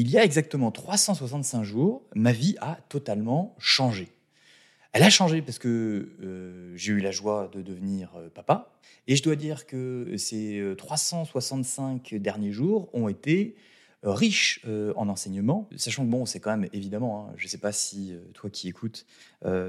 il y a exactement 365 jours, ma vie a totalement changé. Elle a changé parce que euh, j'ai eu la joie de devenir euh, papa. Et je dois dire que ces 365 derniers jours ont été riches en enseignement, sachant que bon, c'est quand même évidemment, hein, je ne sais pas si toi qui écoutes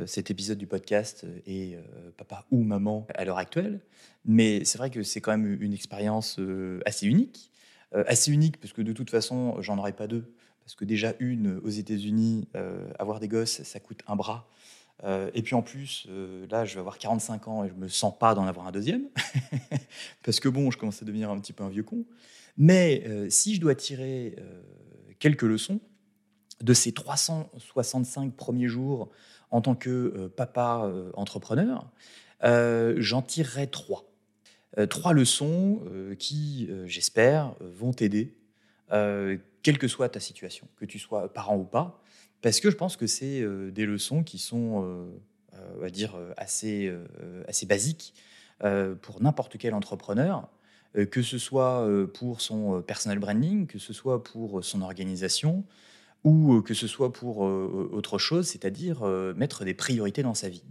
cet épisode du podcast est papa ou maman à l'heure actuelle, mais c'est vrai que c'est quand même une expérience assez unique euh, assez unique, parce que de toute façon, j'en aurais pas deux. Parce que déjà, une, aux États-Unis, euh, avoir des gosses, ça coûte un bras. Euh, et puis en plus, là, je vais avoir 45 ans et je me sens pas d'en avoir un deuxième. parce que bon, je commence à devenir un petit peu un vieux con. Mais si je dois tirer quelques leçons de ces 365 premiers jours en tant que papa entrepreneur, j'en tirerai trois. Euh, trois leçons euh, qui, euh, j'espère, vont t'aider, quelle que soit ta situation, que tu sois parent ou pas, parce que je pense que c'est des leçons qui sont, on va dire, assez, assez basiques pour n'importe quel entrepreneur, que ce soit pour son personal branding, que ce soit pour son organisation, ou que ce soit pour autre chose, c'est-à-dire mettre des priorités dans sa vie.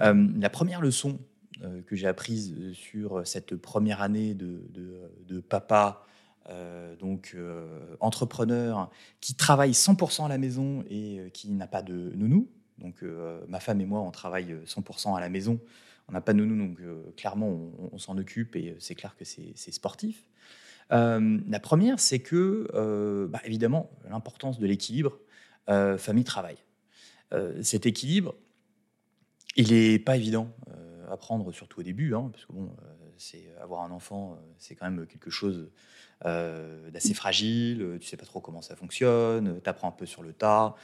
la première leçon que j'ai apprise euh, sur cette première année de, de, papa, euh, donc entrepreneur, qui travaille 100% à la maison et qui n'a pas de nounou. Donc ma femme et moi, on travaille 100% à la maison. On n'a pas de nounou, donc clairement, on, s'en occupe et c'est clair que c'est sportif. la première, c'est que, bah, évidemment, l'importance de l'équilibre famille-travail. cet équilibre, il n'est pas évident surtout au début, hein, parce que bon, euh, c'est avoir un enfant, euh, c'est quand même quelque chose euh, d'assez fragile. Tu sais pas trop comment ça fonctionne. Tu apprends un peu sur le tas.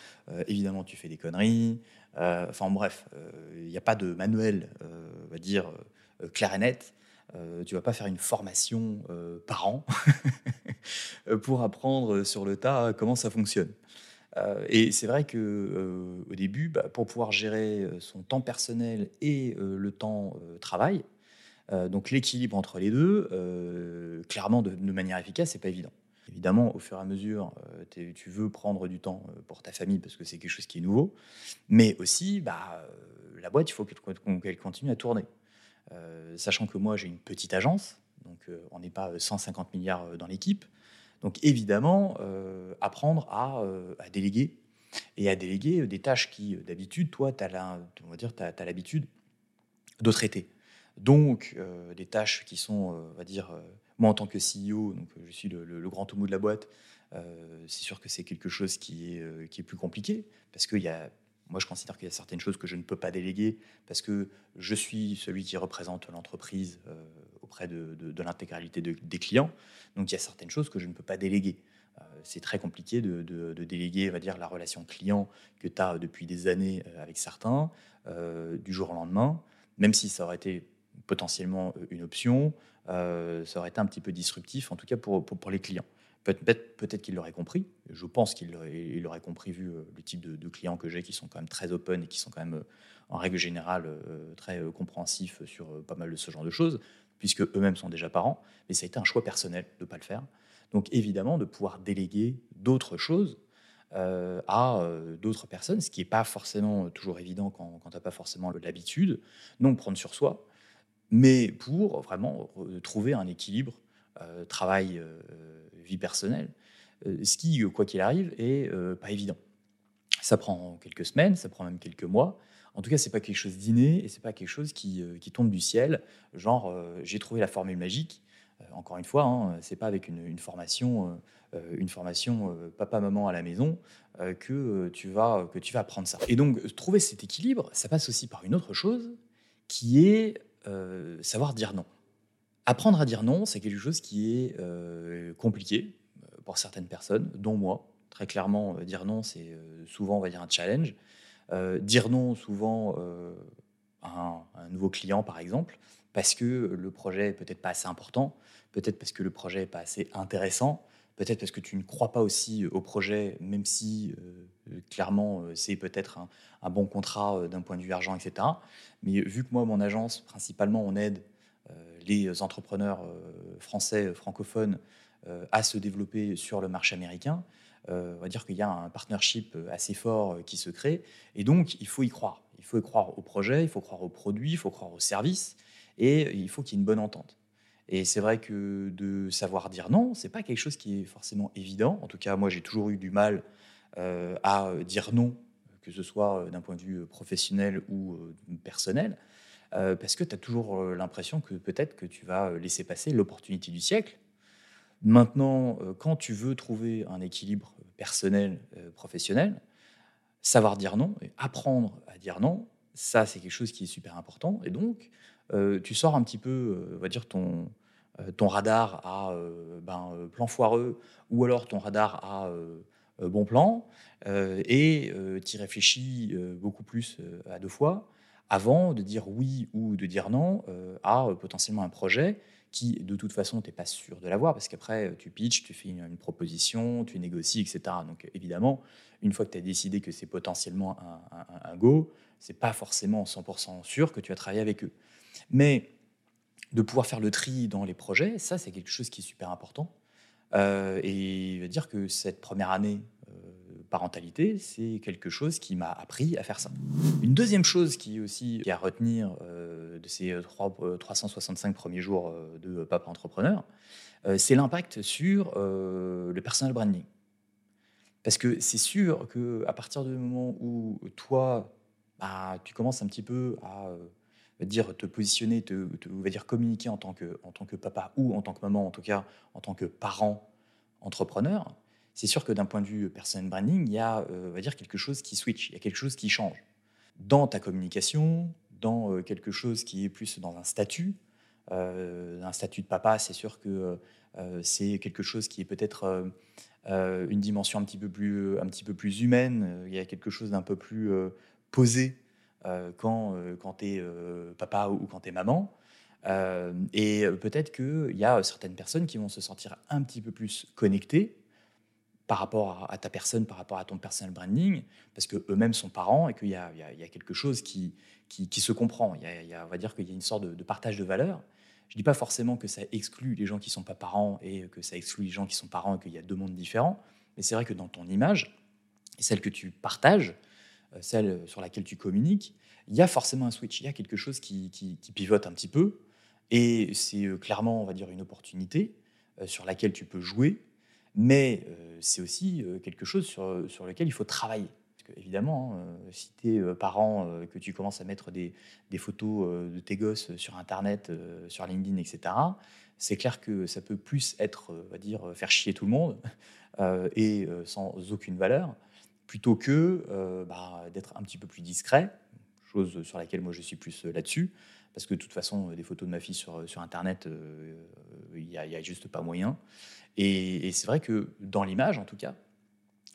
évidemment, tu fais des conneries. Enfin bref, il n'y a pas de manuel, on va dire clair et net. tu vas pas faire une formation par an pour apprendre sur le tas comment ça fonctionne. Euh, et c'est vrai que euh, au début, bah, pour pouvoir gérer euh, son temps personnel et le temps travail, donc l'équilibre entre les deux, clairement de, manière efficace, c'est pas évident. Évidemment, au fur et à mesure, tu veux prendre du temps pour ta famille parce que c'est quelque chose qui est nouveau, mais aussi, bah, la boîte, il faut qu'elle continue à tourner. sachant que moi, j'ai une petite agence, donc on n'est pas 150 milliards dans l'équipe. Donc évidemment, euh, apprendre euh, à, déléguer et à déléguer des tâches qui, d'habitude, toi, tu as l'habitude de traiter. Donc, euh, des tâches qui sont, on va dire, moi en tant que CEO, donc je suis le, grand toumou de la boîte, c'est sûr que c'est quelque chose qui est, qui est plus compliqué parce qu'il y a moi, je considère qu'il y a certaines choses que je ne peux pas déléguer parce que je suis celui qui représente l'entreprise auprès de, l'intégralité des clients. Donc il y a certaines choses que je ne peux pas déléguer. Euh, c'est très compliqué de, déléguer, on va dire, la relation client que tu as depuis des années euh, avec certains, euh, du jour au lendemain, même si ça aurait été potentiellement une option, ça aurait été un petit peu disruptif, en tout cas pour, les clients. Peut-être peut qu'il l'aurait compris. Je pense qu'il l'aurait compris vu le type de, de clients que j'ai qui sont quand même très open et qui sont quand même en règle générale très compréhensifs sur pas mal de ce genre de choses puisque eux-mêmes sont déjà parents, mais ça a été un choix personnel de ne pas le faire. Donc évidemment, de pouvoir déléguer d'autres choses euh, à euh, d'autres personnes, ce qui n'est pas forcément toujours évident quand, quand tu n'as pas forcément l'habitude, non prendre sur soi, mais pour vraiment trouver un équilibre euh, travail-vie personnelle, ce qui, quoi qu'il arrive, est pas évident. Ça prend quelques semaines, ça prend même quelques mois, en tout cas, c'est pas quelque chose d'inné et c'est pas quelque chose qui, euh, tombe du ciel. Genre, euh, j'ai trouvé la formule magique. Euh, encore une fois, hein, c'est pas avec une, formation, une formation papa-maman à la maison que tu vas que tu vas apprendre ça. Et donc, trouver cet équilibre, ça passe aussi par une autre chose, qui est savoir dire non. Apprendre à dire non, c'est quelque chose qui est compliqué pour certaines personnes, dont moi. Très clairement, dire non, c'est souvent, on va dire, un challenge. Euh, dire non souvent euh, à un, nouveau client, par exemple, parce que le projet est peut-être pas assez important, peut-être parce que le projet n'est pas assez intéressant, peut-être parce que tu ne crois pas aussi au projet, même si euh, clairement c'est peut-être un, bon contrat d'un point de vue argent, etc. Mais vu que moi, mon agence, principalement, on aide les entrepreneurs français francophones à se développer sur le marché américain, on va dire qu'il y a un partnership assez fort qui se crée. Et donc, il faut y croire. Il faut y croire au projet, il faut croire au produit, il faut croire au service, et il faut qu'il y ait une bonne entente. Et c'est vrai que de savoir dire non, c'est pas quelque chose qui est forcément évident. En tout cas, moi, j'ai toujours eu du mal à dire non, que ce soit d'un point de vue professionnel ou personnel. Euh, parce que tu as toujours euh, l'impression que peut-être que tu vas euh, laisser passer l'opportunité du siècle. Maintenant, quand tu veux trouver un équilibre personnel, professionnel, savoir dire non, et apprendre à dire non, ça c'est quelque chose qui est super important. Et donc, tu sors un petit peu, on va dire, ton, ton radar à ben, plan foireux ou alors ton radar à bon plan, et tu réfléchis beaucoup plus à deux fois avant de dire oui ou de dire non euh, à euh, potentiellement un projet qui, de toute façon, tu n'es pas sûr de l'avoir, parce qu'après, euh, tu pitches, tu fais une, proposition, tu négocies, etc. Donc, évidemment, une fois que tu as décidé que c'est potentiellement un, un, go, c'est pas forcément 100% sûr que tu vas travailler avec eux. Mais de pouvoir faire le tri dans les projets, ça, c'est quelque chose qui est super important. Euh, et dire que cette première année parentalité, c'est quelque chose qui m'a appris à faire ça. Une deuxième chose qui aussi qui à retenir euh, de ces 365 euh, premiers jours euh, de Papa Entrepreneur, c'est l'impact sur le personal branding. Parce que c'est sûr qu'à partir du moment où toi, bah, tu commences un petit peu à dire te positionner, te, va dire communiquer en tant, que, en tant que papa ou en tant que maman, en tout cas en tant que parent entrepreneur, c'est sûr que d'un point de vue personal branding, il y a euh, va dire, quelque chose qui switch, il y a quelque chose qui change. Dans ta communication, dans euh, quelque chose qui est plus dans un statut, euh, un statut de papa, c'est sûr que c'est quelque chose qui est peut-être une dimension un petit peu plus, un petit peu plus humaine, il y a quelque chose d'un peu plus posé quand, quand tu es papa ou quand tu es maman. et peut-être qu'il y a certaines personnes qui vont se sentir un petit peu plus connectées par rapport à, ta personne, par rapport à ton personal branding, parce qu'eux-mêmes sont parents et qu'il y, y, y a, quelque chose qui, qui, se comprend. Il y, a, on va dire qu'il y a une sorte de, partage de valeurs. Je ne dis pas forcément que ça exclut les gens qui ne sont pas parents et que ça exclut les gens qui sont parents et qu'il y a deux mondes différents, mais c'est vrai que dans ton image, celle que tu partages, euh, celle sur laquelle tu communiques, il y a forcément un switch, il y a quelque chose qui, qui, pivote un petit peu, et c'est euh, clairement, on va dire, une opportunité euh, sur laquelle tu peux jouer mais euh, c'est aussi euh, quelque chose sur, sur, lequel il faut travailler. Parce que, évidemment, hein, euh, si tu es parent, que tu commences à mettre des, des photos de tes gosses sur Internet, sur LinkedIn, etc., c'est clair que ça peut plus être, on va dire, faire chier tout le monde et sans aucune valeur, plutôt que bah, d'être un petit peu plus discret, chose sur laquelle moi je suis plus là-dessus, parce que de toute façon, des photos de ma fille sur, sur Internet, il n'y a, juste pas moyen. Et, c'est vrai que dans l'image, en tout cas,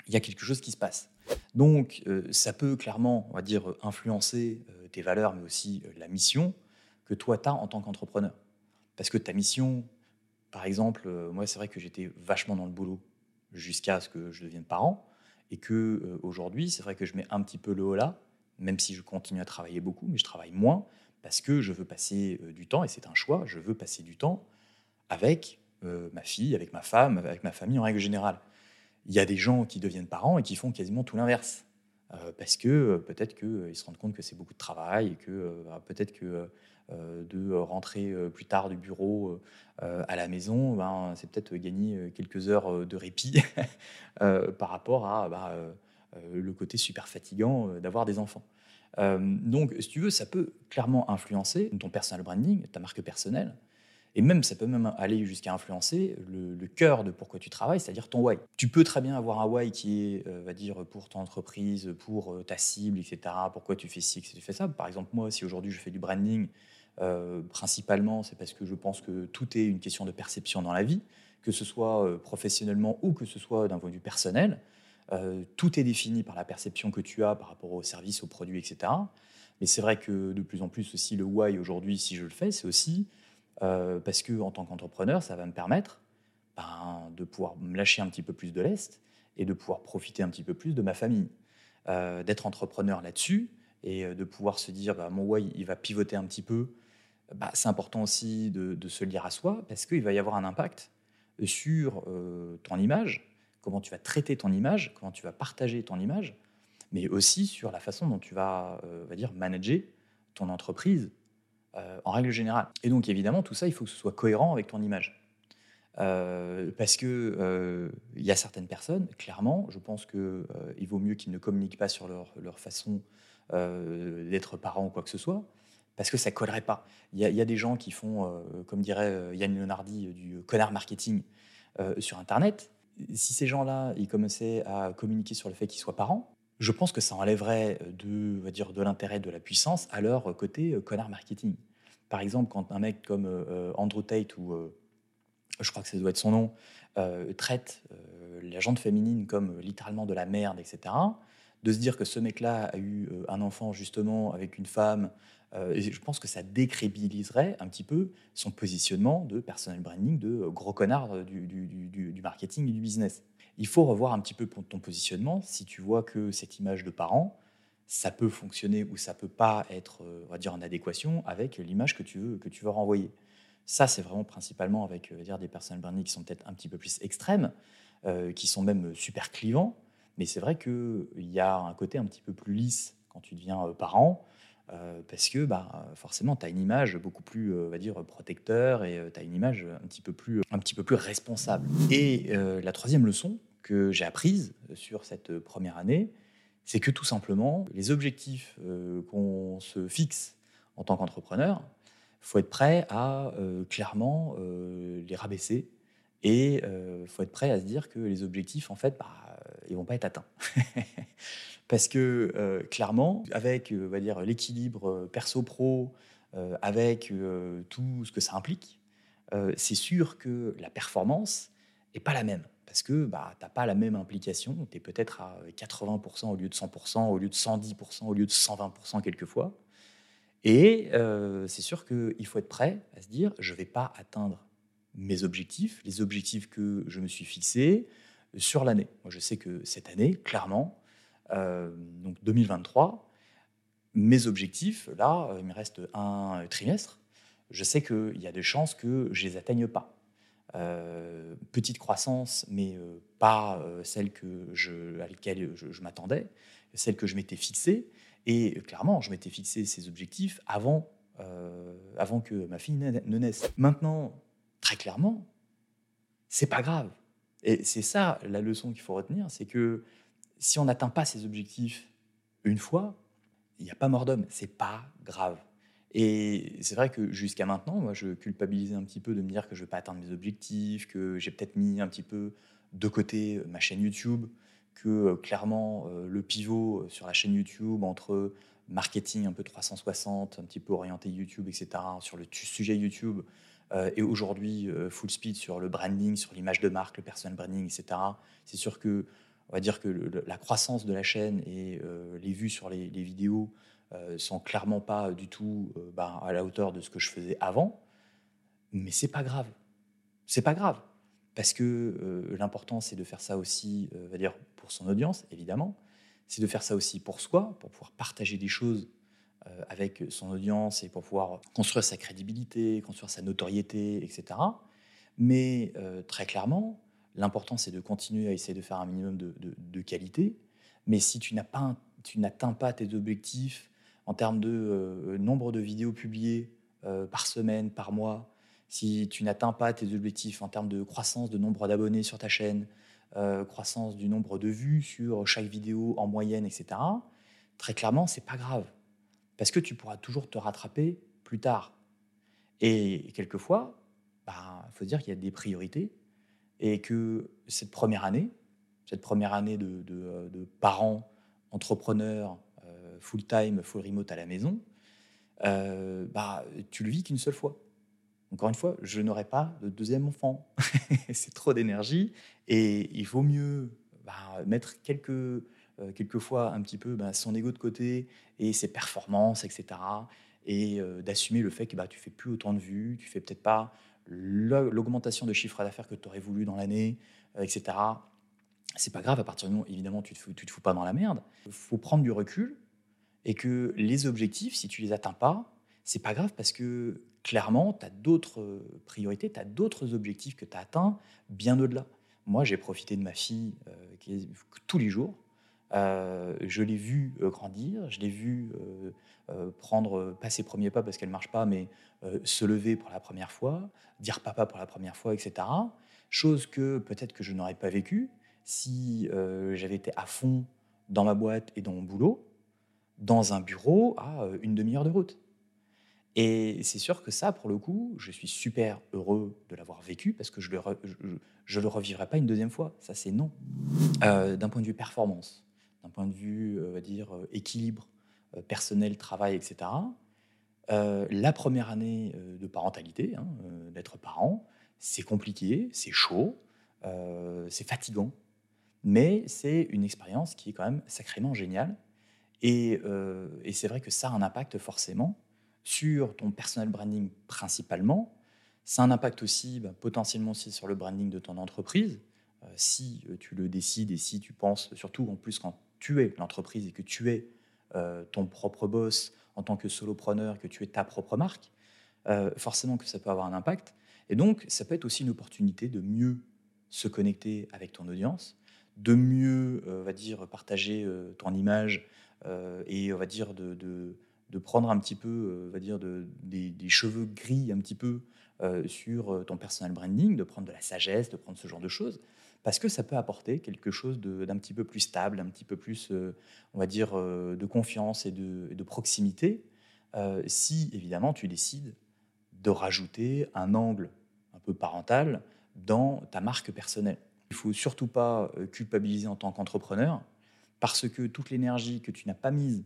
il y a quelque chose qui se passe. Donc, euh, ça peut clairement, on va dire, influencer euh, tes valeurs, mais aussi euh, la mission que toi, tu as en tant qu'entrepreneur. Parce que ta mission, par exemple, moi, c'est vrai que j'étais vachement dans le boulot jusqu'à ce que je devienne parent. Et que aujourd'hui, c'est vrai que je mets un petit peu le haut là, même si je continue à travailler beaucoup, mais je travaille moins parce que je veux passer du temps, et c'est un choix, je veux passer du temps avec euh, ma fille, avec ma femme, avec ma famille en règle générale. Il y a des gens qui deviennent parents et qui font quasiment tout l'inverse. Euh, parce que euh, peut-être qu'ils se rendent compte que c'est beaucoup de travail et que bah, peut-être que de rentrer plus tard du bureau à la maison, ben, c'est peut-être gagner quelques heures de répit par rapport à bah, le côté super fatigant d'avoir des enfants. Donc, si tu veux, ça peut clairement influencer ton personal branding, ta marque personnelle, et même, ça peut même aller jusqu'à influencer le, cœur de pourquoi tu travailles, c'est-à-dire ton why. Tu peux très bien avoir un why qui est, euh, va dire, pour ton entreprise, pour euh, ta cible, etc. Pourquoi tu fais ci, que tu fais ça. Par exemple, moi, si aujourd'hui je fais du branding, euh, principalement, c'est parce que je pense que tout est une question de perception dans la vie, que ce soit professionnellement ou que ce soit d'un point de vue personnel. Tout est défini par la perception que tu as par rapport aux services, aux produits, etc. Mais c'est vrai que de plus en plus aussi, le why aujourd'hui, si je le fais, c'est aussi euh, parce que en tant qu'entrepreneur, ça va me permettre ben, de pouvoir me lâcher un petit peu plus de l'est et de pouvoir profiter un petit peu plus de ma famille, euh, d'être entrepreneur là-dessus et euh, de pouvoir se dire bah, mon why il va pivoter un petit peu. Bah, c'est important aussi de, se lire à soi parce qu'il va y avoir un impact sur ton image comment tu vas traiter ton image, comment tu vas partager ton image, mais aussi sur la façon dont tu vas, euh, va dire, manager ton entreprise euh, en règle générale. Et donc, évidemment, tout ça, il faut que ce soit cohérent avec ton image. Euh, parce que il y a certaines personnes, clairement, je pense qu'il vaut mieux qu'ils ne communiquent pas sur leur, façon d'être parents ou quoi que ce soit, parce que ça collerait pas. Il y, a des gens qui font, comme dirait Yann Leonardi, du connard marketing sur Internet. Si ces gens-là, commençaient à communiquer sur le fait qu'ils soient parents, je pense que ça enlèverait dire, de l'intérêt, de la puissance à leur côté euh, connard marketing. Par exemple, quand un mec comme euh, Andrew Tate, ou euh, je crois que ça doit être son nom, traite la jante féminine comme littéralement de la merde, etc., de se dire que ce mec-là a eu un enfant justement avec une femme, je pense que ça décrédibiliserait un petit peu son positionnement de personal branding, de gros connard du, du marketing et du business il faut revoir un petit peu ton positionnement. Si tu vois que cette image de parent, ça peut fonctionner ou ça peut pas être, euh, on va dire, en adéquation avec l'image que tu veux que tu veux renvoyer. Ça, c'est vraiment principalement avec euh, dire, des personnes branding qui sont peut-être un petit peu plus extrêmes, euh, qui sont même super clivants. Mais c'est vrai qu'il y a un côté un petit peu plus lisse quand tu deviens parent. Euh, parce que bah, forcément, tu as une image beaucoup plus, euh, va dire, protecteur et euh, tu as une image un petit peu plus, un petit peu plus responsable. Et la troisième leçon que j'ai apprise sur cette première année, c'est que tout simplement, les objectifs qu'on se fixe en tant qu'entrepreneur, faut être prêt à clairement les rabaisser et faut être prêt à se dire que les objectifs, en fait, bah, ils vont pas être atteints. Parce que euh, clairement, avec euh, va dire l'équilibre euh, perso-pro, avec tout ce que ça implique, c'est sûr que la performance n'est pas la même. Parce que bah, tu n'as pas la même implication. Tu es peut-être à 80% au lieu de 100%, au lieu de 110%, au lieu de 120% quelquefois. Et c'est sûr qu'il faut être prêt à se dire, je ne vais pas atteindre mes objectifs, les objectifs que je me suis fixés sur l'année. Moi, je sais que cette année, clairement, donc 2023, mes objectifs, là, euh, il me reste un trimestre, je sais qu'il y a des chances que je les atteigne pas. Euh, petite croissance, mais pas celle que je, à laquelle je, m'attendais, celle que je m'étais fixée. Et clairement, je m'étais fixé ces objectifs avant, avant que ma fille ne naisse. Maintenant, très clairement, c'est pas grave. Et c'est ça la leçon qu'il faut retenir, c'est que si on n'atteint pas ses objectifs une fois, il n'y a pas mort d'homme, c'est pas grave. Et c'est vrai que jusqu'à maintenant, moi, je culpabilisais un petit peu de me dire que je ne vais pas atteindre mes objectifs, que j'ai peut-être mis un petit peu de côté ma chaîne YouTube, que euh, clairement euh, le pivot euh, sur la chaîne YouTube entre marketing un peu 360, un petit peu orienté YouTube, etc., sur le sujet YouTube, et aujourd'hui full speed sur le branding, sur l'image de marque, le personal branding, etc., c'est sûr que on va dire que la croissance de la chaîne et euh, les vues sur les, vidéos euh, sont clairement pas du tout euh, bah, à la hauteur de ce que je faisais avant. Mais c'est pas grave. C'est pas grave. Parce que l'important, c'est de faire ça aussi, va dire, pour son audience, évidemment. C'est de faire ça aussi pour soi, pour pouvoir partager des choses avec son audience et pour pouvoir construire sa crédibilité, construire sa notoriété, etc. Mais très clairement, L'important, c'est de continuer à essayer de faire un minimum de, qualité. Mais si tu n'atteins pas tes objectifs en termes de euh, nombre de vidéos publiées euh, par semaine, par mois, si tu n'atteins pas tes objectifs en termes de croissance de nombre d'abonnés sur ta chaîne, euh, croissance du nombre de vues sur chaque vidéo en moyenne, etc., très clairement, c'est pas grave. Parce que tu pourras toujours te rattraper plus tard. Et quelquefois, il bah, faut dire qu'il y a des priorités et que cette première année, cette première année de, de, parents, entrepreneurs, euh, full-time, full remote à la maison, euh, bah, tu le vis qu'une seule fois. Encore une fois, je n'aurai pas de deuxième enfant. c'est trop d'énergie et il vaut mieux bah, mettre quelques, euh, quelquefois un petit peu bah, son ego de côté et ses performances, etc. Et d'assumer le fait que bah, tu fais plus autant de vues, tu fais peut-être pas l'augmentation de chiffre d'affaires que tu aurais voulu dans l'année, euh, etc. C'est pas grave à partir du moment, évidemment, tu te, te fous pas dans la merde. Il faut prendre du recul et que les objectifs, si tu les atteins pas, c'est pas grave parce que clairement, tu as d'autres priorités, tu as d'autres objectifs que tu as atteints bien au-delà. moi, j'ai profité de ma fille qui tous les jours. je l'ai vue grandir, je l'ai vue prendre, pas ses premiers pas parce qu'elle ne marche pas, mais se lever pour la première fois, dire papa pour la première fois, etc. Chose que peut-être que je n'aurais pas vécue si j'avais été à fond dans ma boîte et dans mon boulot, dans un bureau à une demi-heure de route. Et c'est sûr que ça, pour le coup, je suis super heureux de l'avoir vécu parce que je ne le, le revivrai pas une deuxième fois. Ça, c'est non. Euh, d'un point de vue performance, d'un point de vue, euh, dire, euh, équilibre personnel, travail, etc., la première année de parentalité, hein, d'être parent, c'est compliqué, c'est chaud, c'est fatigant, mais c'est une expérience qui est quand même sacrément géniale. Et, c'est vrai que ça a un impact forcément sur ton personal branding principalement. Ça a un impact aussi bah, potentiellement aussi sur le branding de ton entreprise. Euh, si euh, tu le décides et si tu penses, surtout en plus quand tu es l'entreprise et que tu es euh, ton propre boss en tant que solopreneur, que tu es ta propre marque, forcément que ça peut avoir un impact. Et donc, ça peut être aussi une opportunité de mieux se connecter avec ton audience, de mieux, on va dire, partager ton image et on va dire de de prendre un petit peu, euh, va dire, de, des, cheveux gris un petit peu euh, sur euh, ton personal branding, de prendre de la sagesse, de prendre ce genre de choses, parce que ça peut apporter quelque chose d'un petit peu plus stable, un petit peu plus, on va dire, de confiance et de, proximité, si évidemment tu décides de rajouter un angle un peu parental dans ta marque personnelle. Il faut surtout pas culpabiliser en tant qu'entrepreneur, parce que toute l'énergie que tu n'as pas mise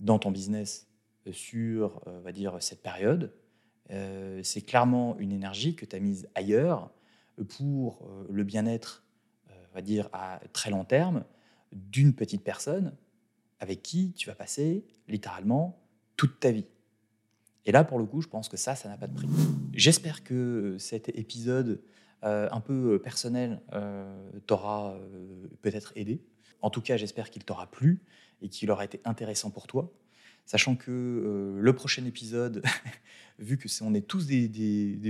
dans ton business euh, sur, euh, va dire, cette période, euh, c'est clairement une énergie que tu as mise ailleurs pour le bien-être, va dire, à très long terme d'une petite personne avec qui tu vas passer littéralement toute ta vie. Et là, pour le coup, je pense que ça, ça n'a pas de prix. J'espère que cet épisode un peu personnel t'aura peut-être aidé. En tout cas, j'espère qu'il t'aura plu et qu'il aura été intéressant pour toi. Sachant que euh, le prochain épisode, vu que on est tous des,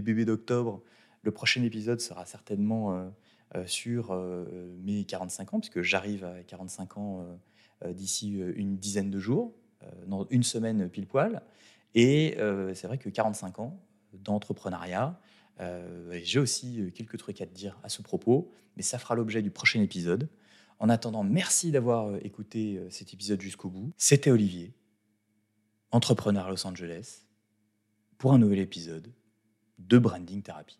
bébés d'octobre, le prochain épisode sera certainement euh, euh, sur mes 45 ans, puisque j'arrive à 45 ans d'ici une dizaine de jours, dans une semaine pile poil. Et c'est vrai que 45 ans d'entrepreneuriat, j'ai aussi quelques trucs à te dire à ce propos, mais ça fera l'objet du prochain épisode. En attendant, merci d'avoir euh, écouté euh, cet épisode jusqu'au bout. C'était Olivier, entrepreneur à Los Angeles, pour un nouvel épisode de Branding Therapy.